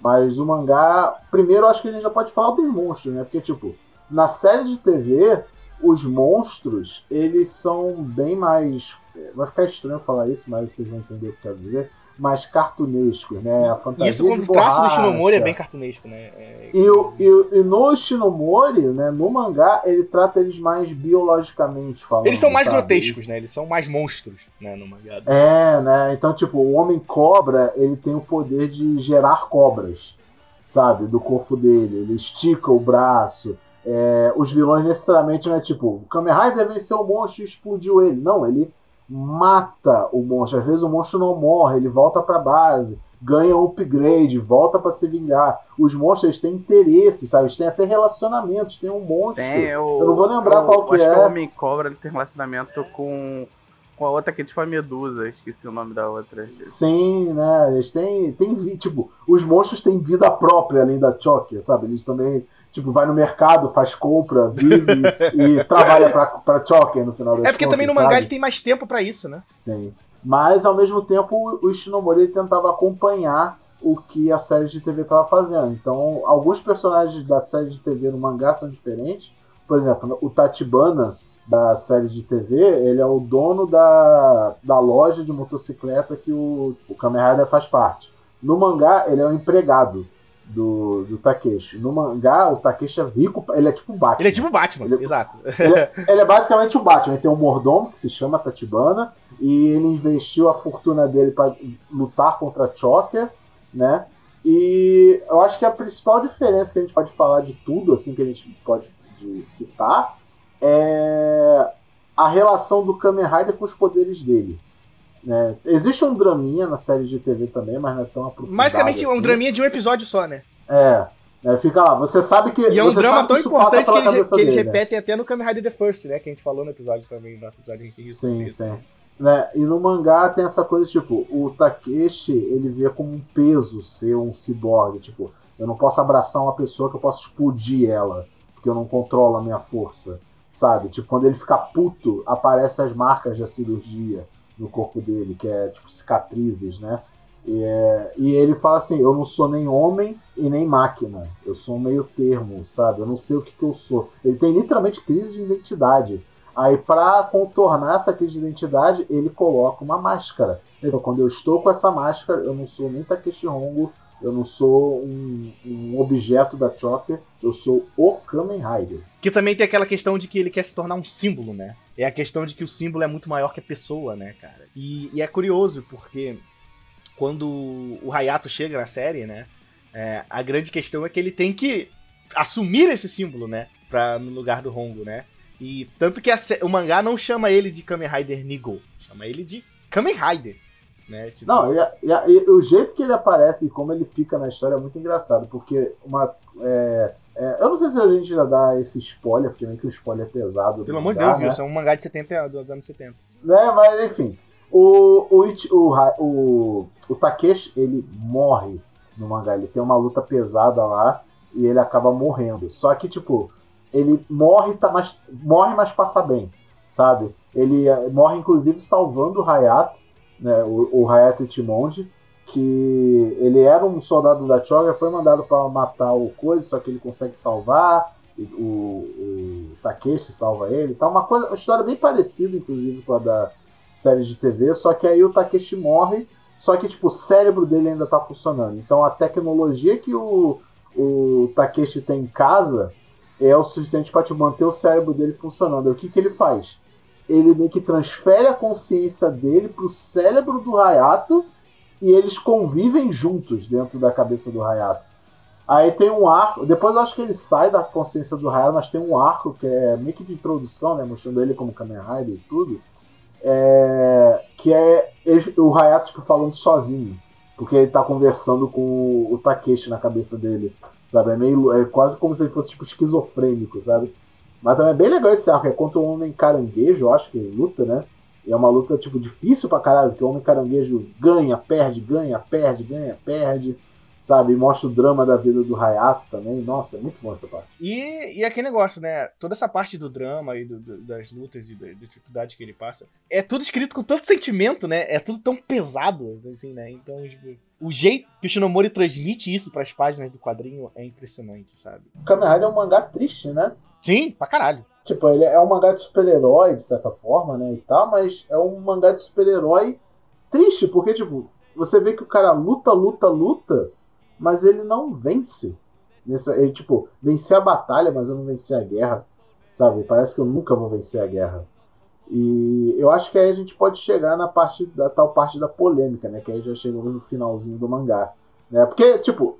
Speaker 2: mas o mangá, primeiro eu acho que a gente já pode falar dos monstros, né? Porque, tipo, na série de TV, os monstros, eles são bem mais. Vai ficar estranho falar isso, mas vocês vão entender o que eu quero dizer. Mais cartunescos, né? A fantasia
Speaker 1: isso o traço do. Shinomori é bem cartunesco, né? É-
Speaker 2: E, o, e, e no Shinomori, né, no mangá, ele trata eles mais biologicamente falando.
Speaker 1: Eles são mais
Speaker 2: sabe?
Speaker 1: grotescos,
Speaker 2: Eles-
Speaker 1: né? Eles são mais monstros, né? No mangá.
Speaker 2: É, né? Então, tipo, o homem cobra, ele tem o poder de gerar cobras, sabe? Do corpo dele. Ele estica o braço. É, os vilões necessariamente não é tipo, o Kamen Rider venceu o monstro e explodiu ele. Não, ele mata o monstro. Às vezes o monstro não morre, ele volta pra base, ganha um upgrade, volta pra se vingar. Os monstros eles têm interesses, sabe? Eles têm até relacionamentos. Tem um monstro.
Speaker 3: Tem o.
Speaker 2: Eu não vou lembrar
Speaker 3: o-
Speaker 2: qual que
Speaker 3: acho
Speaker 2: é.
Speaker 3: que o Homem Cobra ele tem relacionamento com. Com a outra que é tipo a Medusa, esqueci o nome da outra.
Speaker 2: Sim, né? Eles têm, têm tipo, os monstros têm vida própria além da Choque, sabe? Eles também, tipo, vai no mercado, faz compra, vive e trabalha pra, pra Choque no final das
Speaker 1: É porque também no mangá
Speaker 2: sabe?
Speaker 1: ele tem mais tempo pra isso, né?
Speaker 2: Sim. Mas ao mesmo tempo o Shinomori tentava acompanhar o que a série de TV estava fazendo. Então, alguns personagens da série de TV no mangá são diferentes. Por exemplo, o Tatibana da série de TV, ele é o dono da, da loja de motocicleta que o, o Kamen Rider faz parte. No mangá, ele é o empregado do, do Takeshi. No mangá, o Takeshi é rico, ele é tipo um Batman.
Speaker 1: Ele é tipo o Batman,
Speaker 2: Ele-
Speaker 1: exato.
Speaker 2: Ele é basicamente o Batman. Ele tem um mordomo que se chama Tatibana e ele investiu a fortuna dele para lutar contra Choker, né? E eu acho que a principal diferença que a gente pode falar de tudo, assim, que a gente pode de citar, é a relação do Kamen Rider com os poderes dele. Né? Existe um draminha na série de TV também, mas não é tão aprofundado.
Speaker 1: Basicamente é um
Speaker 2: assim.
Speaker 1: draminha de um episódio só, né?
Speaker 2: É. né? Fica lá, você sabe que.
Speaker 1: E é um drama tão importante que eles, que eles
Speaker 2: dele, né?
Speaker 1: repetem até no Kamen Rider The First, né? Que a gente falou no episódio também, no nosso episódio a gente
Speaker 2: Sim,
Speaker 1: isso.
Speaker 2: sim. Né? E no mangá tem essa coisa, tipo, o Takeshi, ele vê como um peso ser um ciborgue. Tipo, eu não posso abraçar uma pessoa que eu posso explodir ela, porque eu não controlo a minha força. Sabe? Tipo, quando ele fica puto, aparecem as marcas da cirurgia no corpo dele, que é tipo cicatrizes, né? E, é- e ele fala assim: eu não sou nem homem e nem máquina. Eu sou um meio termo, sabe? Eu não sei o que, que eu sou. Ele tem literalmente crise de identidade. Aí, pra contornar essa crise de identidade, ele coloca uma máscara. Então, quando eu estou com essa máscara, eu não sou nem Takeshi Hongo, Eu não sou um, um objeto da Choker, eu sou o Kamen Rider.
Speaker 1: Que também tem aquela questão de que ele quer se tornar um símbolo, né? É a questão de que o símbolo é muito maior que a pessoa, né, cara? E, e é curioso, porque quando o Hayato chega na série, né? É, a grande questão é que ele tem que assumir esse símbolo, né? Pra, no lugar do Hongo, né? E tanto que a, o mangá não chama ele de Kamen Rider Nigo, chama ele de Kamen Rider. Né? Tipo...
Speaker 2: Não, e, e, e, o jeito que ele aparece e como ele fica na história é muito engraçado, porque uma. É, é, eu não sei se a gente já dá esse spoiler, porque nem que o spoiler é pesado.
Speaker 1: Pelo amor de Deus, né? é um mangá de 70, dos anos 70.
Speaker 2: Né, mas enfim. O, o, o, o, o Takeshi, ele morre no mangá. Ele tem uma luta pesada lá e ele acaba morrendo. Só que, tipo, ele morre, tá, mas, morre, mas passa bem, sabe? Ele eh, morre, inclusive, salvando o Hayato, né, o, o Hayato Itimonde, que ele era um soldado da Choga, foi mandado para matar o Coisa, só que ele consegue salvar, o, o Takeshi salva ele, tá uma coisa, uma história bem parecida, inclusive, com a da série de TV, só que aí o Takeshi morre, só que tipo, o cérebro dele ainda tá funcionando. Então a tecnologia que o, o Takeshi tem em casa é o suficiente para te manter o cérebro dele funcionando. E o que, que ele faz? Ele meio que transfere a consciência dele pro cérebro do Hayato e eles convivem juntos dentro da cabeça do Hayato. Aí tem um arco, depois eu acho que ele sai da consciência do Hayato, mas tem um arco que é meio que de introdução, né, mostrando ele como Kamen Rider e tudo, é, que é ele, o Hayato tipo, falando sozinho, porque ele tá conversando com o, Takeshi na cabeça dele. Sabe? É, meio, é quase como se ele fosse tipo esquizofrênico, sabe? Mas também é bem legal esse arco, é contra um homem caranguejo, eu acho que luta, né? E é uma luta tipo difícil pra caralho, porque o homem caranguejo ganha, perde, ganha, perde, ganha, perde sabe? E mostra o drama da vida do Hayato também. Nossa, é muito bom essa parte.
Speaker 1: E, e aquele negócio, né? Toda essa parte do drama e do, do, das lutas e da, dificuldade que ele passa, é tudo escrito com tanto sentimento, né? É tudo tão pesado, assim, né? Então, tipo, o jeito que o Shinomori transmite isso para as páginas do quadrinho é impressionante, sabe?
Speaker 2: O Kamen Rider é um mangá triste, né?
Speaker 1: Sim, pra caralho.
Speaker 2: Tipo, ele é um mangá de super-herói, de certa forma, né, e tal, mas é um mangá de super-herói triste, porque, tipo, você vê que o cara luta, luta, luta, mas ele não vence. Nessa, ele, tipo, vencer a batalha, mas eu não venci a guerra. Sabe? Parece que eu nunca vou vencer a guerra. E eu acho que aí a gente pode chegar na parte da tal parte da polêmica, né? Que aí já chegamos no finalzinho do mangá. Né? Porque, tipo,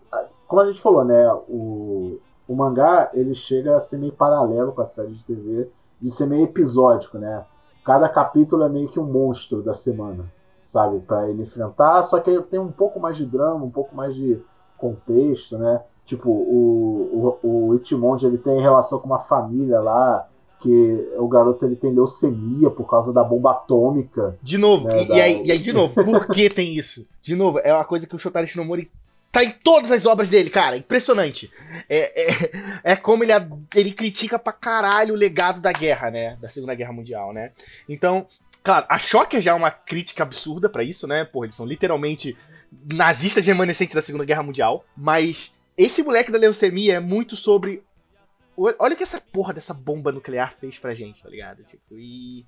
Speaker 2: como a gente falou, né? O, o mangá ele chega a ser meio paralelo com a série de TV, de ser meio episódico, né? Cada capítulo é meio que um monstro da semana, sabe? para ele enfrentar, só que tem um pouco mais de drama, um pouco mais de contexto, né? Tipo, o, o, o Itimonde, ele tem relação com uma família lá, que o garoto ele tem leucemia por causa da bomba atômica.
Speaker 1: De novo, né, e, da... e, aí, e, aí, de novo, por que tem isso? De novo, é uma coisa que o Shotari Shinomori tá em todas as obras dele, cara, impressionante. É, é, é como ele, ele critica pra caralho o legado da guerra, né, da Segunda Guerra Mundial, né. Então, claro, a Shocker já é uma crítica absurda para isso, né, porra, eles são literalmente nazistas remanescentes da Segunda Guerra Mundial, mas esse moleque da leucemia é muito sobre. Olha o que essa porra dessa bomba nuclear fez pra gente, tá ligado? Tipo, e.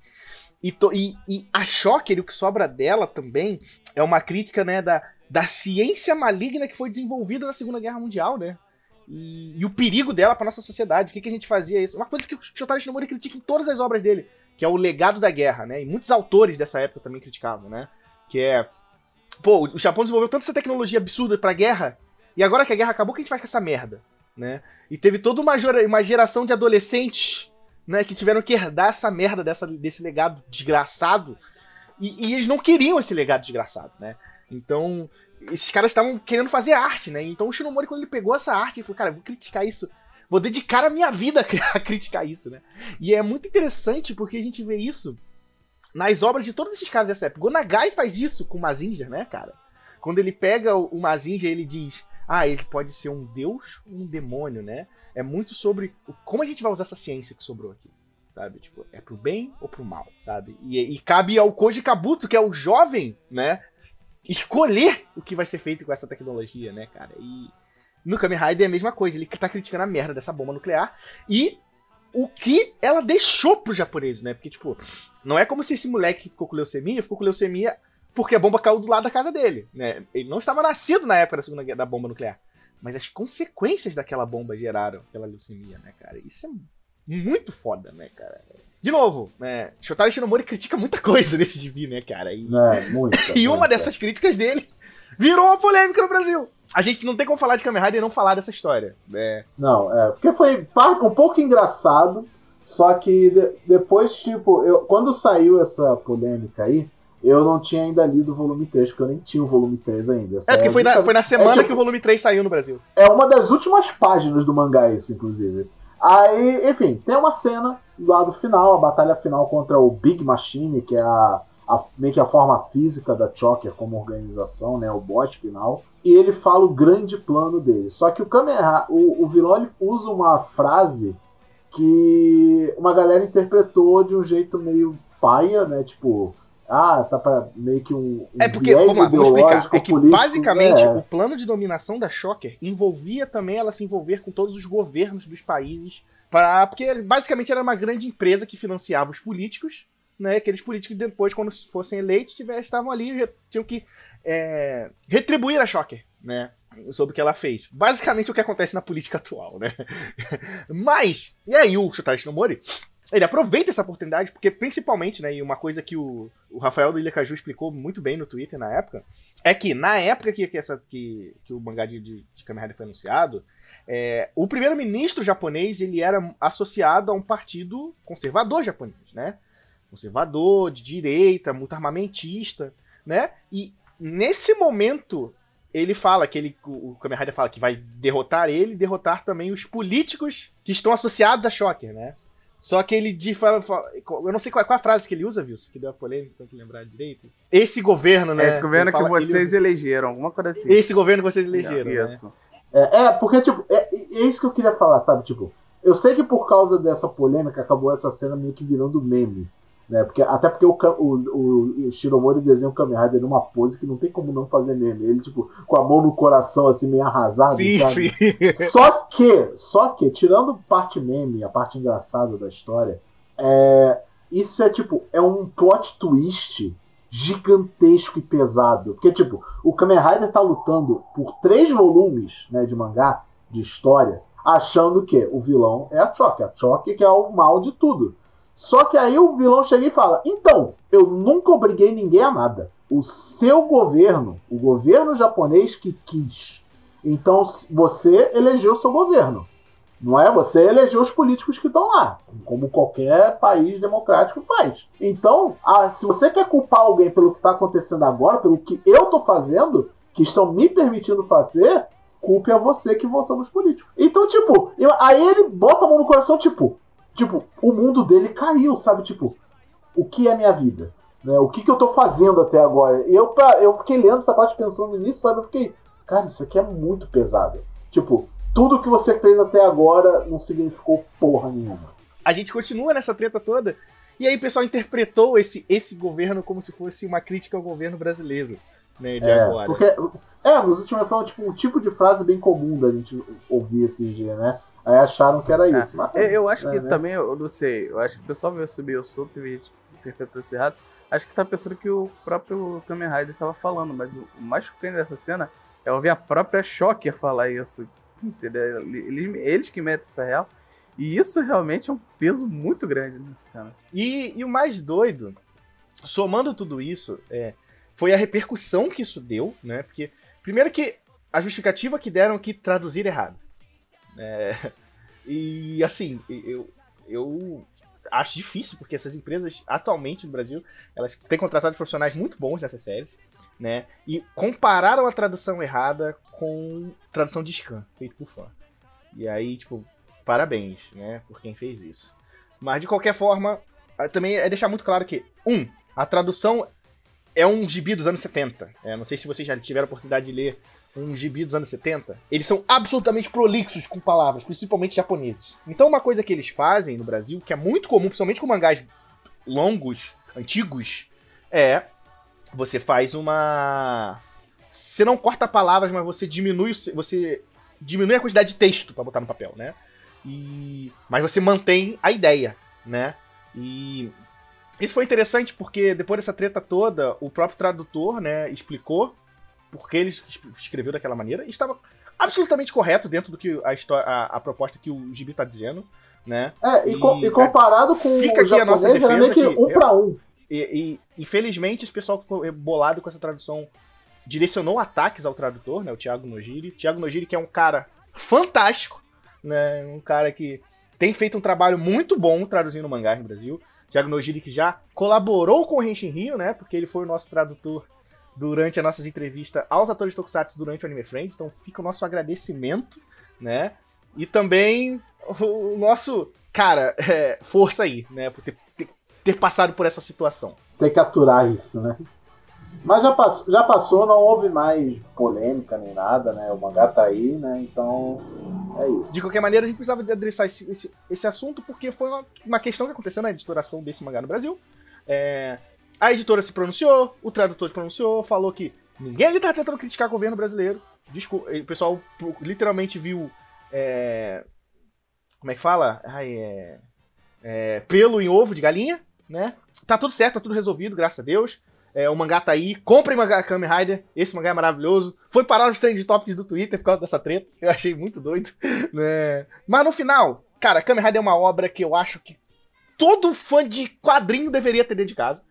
Speaker 1: E, to, e, e a Shocker, o que sobra dela também, é uma crítica, né, da, da ciência maligna que foi desenvolvida na Segunda Guerra Mundial, né? E, e o perigo dela pra nossa sociedade. O que, que a gente fazia isso? Uma coisa que o Shotaro Shinomori critica em todas as obras dele, que é o legado da guerra, né? E muitos autores dessa época também criticavam, né? Que é Pô, o Japão desenvolveu tanta essa tecnologia absurda pra guerra, e agora que a guerra acabou, o que a gente faz com essa merda? Né? E teve toda uma, uma geração de adolescentes né, que tiveram que herdar essa merda dessa, desse legado desgraçado. E, e, eles não queriam esse legado desgraçado, né? Então, esses caras estavam querendo fazer arte, né? Então o Shinomori, quando ele pegou essa arte, ele falou, cara, vou criticar isso. Vou dedicar a minha vida a criticar isso, né? E é muito interessante porque a gente vê isso nas obras de todos esses caras dessa época. Gonagai faz isso com o Mazinger, né, cara? Quando ele pega o Mazinger, ele diz: Ah, ele pode ser um deus ou um demônio, né? É muito sobre como a gente vai usar essa ciência que sobrou aqui, sabe? Tipo, é pro bem ou pro mal, sabe? E, e cabe ao Koji Kabuto, que é o jovem, né? Escolher o que vai ser feito com essa tecnologia, né, cara? E no Kamen Rider é a mesma coisa. Ele tá criticando a merda dessa bomba nuclear. E o que ela deixou pro japonês, né? Porque, tipo, não é como se esse moleque que ficou com leucemia, ficou com leucemia porque a bomba caiu do lado da casa dele, né? Ele não estava nascido na época da segunda da bomba nuclear. Mas as consequências daquela bomba geraram aquela leucemia, né, cara? Isso é muito foda, né, cara? De novo, né? Shotaro Shinomori critica muita coisa nesse gibi, né, cara? E,
Speaker 2: É, muito.
Speaker 1: e uma dessas críticas dele virou uma polêmica no Brasil. A gente não tem como falar de Kamen Rider e não falar dessa história. É,
Speaker 2: Não, é, porque foi um pouco engraçado, só que de- depois, tipo, eu, quando saiu essa polêmica aí, eu não tinha ainda lido o volume 3, porque eu nem tinha o volume 3 ainda. Essa
Speaker 1: é porque foi na, foi na semana
Speaker 2: tipo-
Speaker 1: que o volume 3 saiu no Brasil.
Speaker 2: É uma das últimas páginas do mangá, isso, inclusive. Aí, enfim, tem uma cena lá do final, a batalha final contra o Big Machine, que é a, a- meio que a forma física da Choker como organização, né? O boss final. E ele fala o grande plano dele. Só que o Kameha, o, o vilão, ele usa uma frase que uma galera interpretou de um jeito meio paia, né? Tipo, ah, tá pra meio que um, um
Speaker 1: É porque, vamos lá, vamos explicar. É que
Speaker 2: político,
Speaker 1: basicamente
Speaker 2: é.
Speaker 1: o plano de dominação da Shocker envolvia também ela se envolver com todos os governos dos países. Pra, porque basicamente era uma grande empresa que financiava os políticos, né? Aqueles políticos depois, quando fossem eleitos, tivessem, estavam ali e tinham que é, retribuir a Shocker, né? Sobre o que ela fez. Basicamente o que acontece na política atual, né? Mas, e aí o Shotaro Shinomori, ele aproveita essa oportunidade, porque principalmente, né, e uma coisa que o, o Rafael do Ilha Caju explicou muito bem no Twitter na época, é que na época que, que, essa, que, que o mangá de, de, de Kamen Rider foi anunciado, é, o primeiro-ministro japonês ele era associado a um partido conservador japonês, né? Conservador, de direita, muito armamentista, né? E nesse momento ele fala que ele, o Kamen Rider fala que vai derrotar ele derrotar também os políticos que estão associados a Shocker, né? Só que ele de fala, fala- eu não sei qual, qual a frase que ele usa, Wilson, que deu a polêmica, tem que lembrar direito. Esse governo, né?
Speaker 3: É esse governo
Speaker 1: fala-
Speaker 3: que vocês
Speaker 1: usa-
Speaker 3: elegeram, alguma coisa assim.
Speaker 1: Esse governo que vocês elegeram, né?
Speaker 3: Isso.
Speaker 2: É, é, porque, tipo, é, é isso que eu queria falar, sabe? Tipo, eu sei que por causa dessa polêmica acabou essa cena meio que virando meme. Né? Porque, até porque o, o, o Shiromori desenha o Kamen Rider numa pose que não tem como não fazer meme. Ele, tipo, com a mão no coração, assim, meio arrasado,
Speaker 1: Sim,
Speaker 2: sabe?
Speaker 1: sim.
Speaker 2: Só que, só que, tirando parte meme, a parte engraçada da história, é, isso é tipo, é um plot twist gigantesco e pesado. Porque, tipo, o Kamen Rider tá lutando por três volumes né, de mangá, de história, achando que o vilão é a Choque. A Choque que é o mal de tudo. Só que aí o vilão chega e fala: Então, eu nunca obriguei ninguém a nada. O seu governo, o governo japonês que quis. Então você elegeu o seu governo. Não é? Você elegeu os políticos que estão lá, como qualquer país democrático faz. Então, ah, se você quer culpar alguém pelo que está acontecendo agora, pelo que eu estou fazendo, que estão me permitindo fazer, culpe a você que votou nos políticos. Então, tipo, eu- aí ele bota a mão no coração, tipo, tipo, o mundo dele caiu, sabe? Tipo, o que é minha vida? Né? O que, que eu tô fazendo até agora? E eu, pra- eu fiquei lendo essa parte pensando nisso, sabe? Eu fiquei, cara, isso aqui é muito pesado. Tipo, tudo que você fez até agora não significou porra nenhuma.
Speaker 1: A gente continua nessa treta toda. E aí o pessoal interpretou esse, esse governo como se fosse uma crítica ao governo brasileiro, né, de
Speaker 2: É,
Speaker 1: agora.
Speaker 2: porque, é, nos últimos então, tipo, um tipo de frase bem comum da gente ouvir esses dias, né? Aí acharam que era isso. Mas,
Speaker 3: É, Eu acho
Speaker 2: é,
Speaker 3: que
Speaker 2: né?
Speaker 3: também, eu não sei, eu acho que o pessoal veio subir o som, teve gente que interpretou isso errado. Acho que tá pensando que o próprio Kamen Rider tava falando, mas o o mais chocante dessa cena é ouvir a própria Shocker falar isso. Entendeu? Eles, eles que metem essa real. E isso realmente é um peso muito grande nessa cena.
Speaker 1: E, e o mais doido, somando tudo isso, é, foi a repercussão que isso deu, né? Porque, primeiro que a justificativa que deram é que traduzir errado. É, e assim, eu, eu acho difícil, porque essas empresas, atualmente no Brasil, elas têm contratado profissionais muito bons nessas séries, né? E compararam a tradução errada com tradução de scan, feito por fã. E aí, tipo, parabéns, né, por quem fez isso. Mas de qualquer forma, ah, também é deixar muito claro que, um, a tradução é um gibi dos anos 70. É, não sei se vocês já tiveram a oportunidade de ler um gibi dos anos 70. Eles são absolutamente prolixos com palavras, principalmente japoneses. Então, uma coisa que eles fazem no Brasil, que é muito comum, principalmente com mangás longos, antigos, é você faz uma. Você não corta palavras, mas você diminui, você diminui a quantidade de texto pra botar no papel, né? E mas você mantém a ideia, né? E Isso foi interessante porque depois dessa treta toda, o próprio tradutor, né, explicou por que ele es- escreveu daquela maneira e estava absolutamente correto dentro do que a, história, a, a proposta que o Gibi tá dizendo, né?
Speaker 2: É, e, co-
Speaker 1: E,
Speaker 2: e comparado com
Speaker 1: fica
Speaker 2: o
Speaker 1: aqui a nossa
Speaker 2: japonês, era meio que
Speaker 1: defesa que
Speaker 2: um pra um.
Speaker 1: E, e, infelizmente esse pessoal ficou bolado com essa tradução, direcionou ataques ao tradutor, né, o Thiago Nojiri. Thiago Nojiri que é um cara fantástico, né, um cara que tem feito um trabalho muito bom traduzindo mangá no Brasil. Thiago Nojiri que já colaborou com o Henshin Rio, né, porque ele foi o nosso tradutor durante as nossas entrevistas aos atores tokusatsu durante o Anime Friends, então fica o nosso agradecimento, né, e também o nosso, cara, é, força aí, né, por ter, ter, ter passado por essa situação.
Speaker 2: Que aturar isso, né? Mas já passou, já passou, não houve mais polêmica nem nada, né? O mangá tá aí, né? Então é isso.
Speaker 1: De qualquer maneira, a gente precisava de adressar esse, esse, esse assunto porque foi uma, uma questão que aconteceu na editoração desse mangá no Brasil. É, a editora se pronunciou, o tradutor se pronunciou, falou que ninguém ali tá tentando criticar o governo brasileiro. Desculpa, o pessoal literalmente viu. é, como é que fala? Ai, é, é, pelo em ovo de galinha, né? Tá tudo certo, tá tudo resolvido, graças a Deus. É, o mangá tá aí. Comprem mangá Kamen Rider. Esse mangá é maravilhoso. Foi parar nos trend topics do Twitter por causa dessa treta. Eu achei muito doido. Né? Mas no final, cara, Kamen Rider é uma obra que eu acho que todo fã de quadrinho deveria ter dentro de casa.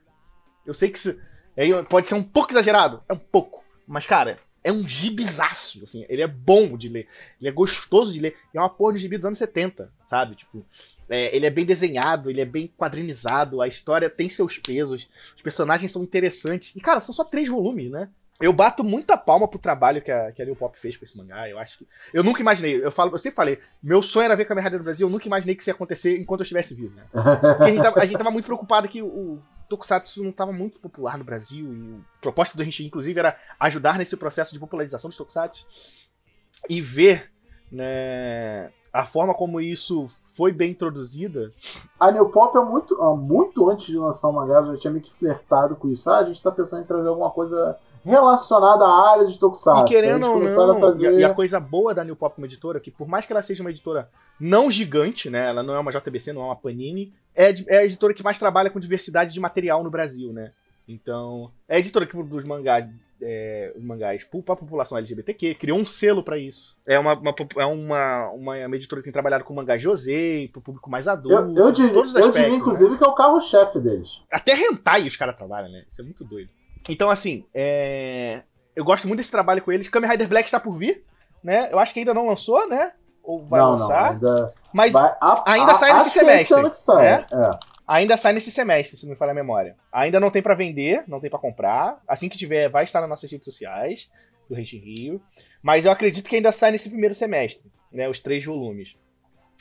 Speaker 1: Eu sei que isso é- pode ser um pouco exagerado. É um pouco. Mas, cara, é um gibizaço. Assim, ele é bom de ler. Ele é gostoso de ler. E é uma porra de gibi dos anos 70, sabe? Tipo, é, ele é bem desenhado, ele é bem quadrinizado, a história tem seus pesos, os personagens são interessantes. E, cara, são só três volumes, né? Eu bato muita palma pro trabalho que a, que a Lil Pop fez com esse mangá. Eu acho que. Eu nunca imaginei. Eu, falo, eu sempre falei, meu sonho era ver Kamen Rider no Brasil, eu nunca imaginei que isso ia acontecer enquanto eu estivesse vivo, né? Porque a gente tava, a gente tava muito preocupado que o Tokusatsu não tava muito popular no Brasil. E a proposta do Henshin, inclusive, era ajudar nesse processo de popularização dos Tokusatsu. E ver, né, a forma como isso foi bem introduzida.
Speaker 2: A New Pop é muito, ah, muito antes de lançar o mangá, já tinha meio que flertado com isso. Ah, a gente tá pensando em trazer alguma coisa relacionada à área de Tokusatsu.
Speaker 1: e querendo ou não,
Speaker 2: a fazer...
Speaker 1: e, a, coisa boa da New Pop como editora, que por mais que ela seja uma editora não gigante, né? Ela não é uma JBC, não é uma Panini, é, é a editora que mais trabalha com diversidade de material no Brasil, né? Então, é a editora que produz mangá, é, mangás para a população LGBTQ, criou um selo pra isso. É uma, uma, é uma, uma, uma editora que tem trabalhado com mangá José, pro público mais adulto,
Speaker 2: Eu, eu diria, eu
Speaker 1: aspectos.
Speaker 2: diria,
Speaker 1: né?
Speaker 2: inclusive, que é o carro-chefe deles.
Speaker 1: Até hentai os caras trabalham, né? Isso é muito doido. Então, assim, é... eu gosto muito desse trabalho com eles. Kamen Rider Black está por vir, né? Eu acho que ainda não lançou, né? Ou vai
Speaker 2: não,
Speaker 1: lançar.
Speaker 2: não, ainda,
Speaker 1: Mas
Speaker 2: vai- a-
Speaker 1: ainda
Speaker 2: a-
Speaker 1: sai nesse
Speaker 2: é
Speaker 1: semestre,
Speaker 2: sai,
Speaker 1: é?
Speaker 2: é.
Speaker 1: ainda sai nesse semestre, se não me falha a memória. Ainda não tem pra vender, não tem pra comprar. Assim que tiver, vai estar nas nossas redes sociais do Rente Rio. Mas eu acredito que ainda sai nesse primeiro semestre, né? Os três volumes.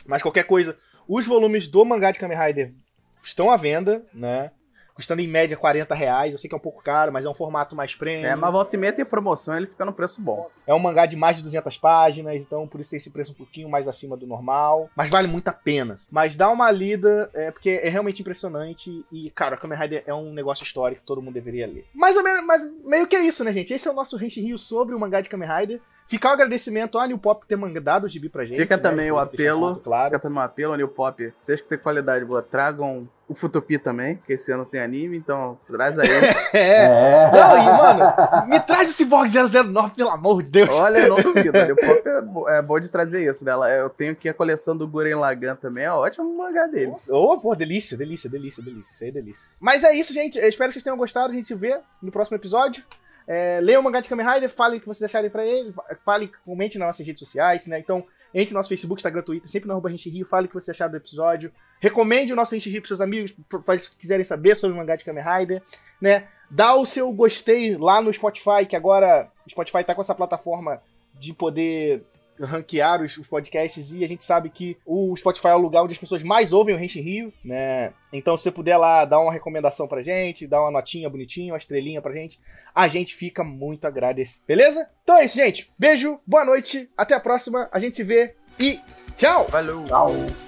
Speaker 1: Mas qualquer coisa, os volumes do mangá de Kamen Rider estão à venda, né? Custando em média 40 reais. Eu sei que é um pouco caro, mas é um formato mais premium.
Speaker 3: É, mas volta e meia tem promoção, ele fica no preço bom.
Speaker 1: É um mangá de mais de 200 páginas, então por isso tem esse preço um pouquinho mais acima do normal. Mas vale muito a pena. Mas dá uma lida, é, porque é realmente impressionante. E, cara, o Kamen Rider é um negócio histórico que todo mundo deveria ler. Mais ou menos, mas meio que é isso, né, gente? Esse é o nosso Rente Rio sobre o mangá de Kamen Rider. Ficar o agradecimento à New Pop por ter mandado o gibi pra gente.
Speaker 3: Fica
Speaker 1: né,
Speaker 3: também o apelo.
Speaker 1: Claro.
Speaker 3: Fica também um apelo, New Pop. Vocês que tem qualidade boa, tragam o Futupi também, que esse ano tem anime, então traz aí.
Speaker 1: É.
Speaker 2: É.
Speaker 1: Não, e, mano, me traz esse Borg 009, pelo amor de Deus.
Speaker 3: Olha, eu não duvido. A New Pop é, bo- é bom de trazer isso dela. Eu tenho aqui a coleção do Guren Lagan também, é ótimo mangá dele.
Speaker 1: Ô, pô, delícia, delícia, delícia, delícia. Isso aí é delícia. Mas é isso, gente. Eu espero que vocês tenham gostado. A gente se vê no próximo episódio. É, leiam o mangá de Kamen Rider, falem o que vocês acharem pra ele, falem, comente nas nossas redes sociais, né? Então, entre no nosso Facebook, Instagram, Twitter, sempre no arroba Gente Rio, fale o que vocês acharam do episódio. Recomende o nosso Gente Rio pros seus amigos, para eles quiserem saber sobre o mangá de Kamen Rider, né? Dá o seu gostei lá no Spotify, que agora o Spotify tá com essa plataforma de poder ranquear os, os podcasts e a gente sabe que o Spotify é o lugar onde as pessoas mais ouvem o Renshin Rio, né? Então, se você puder lá dar uma recomendação pra gente, dar uma notinha bonitinha, uma estrelinha pra gente, a gente fica muito agradecido. Beleza? Então é isso, gente. Beijo, boa noite, até a próxima, a gente se vê e tchau!
Speaker 3: Valeu!
Speaker 2: Tchau.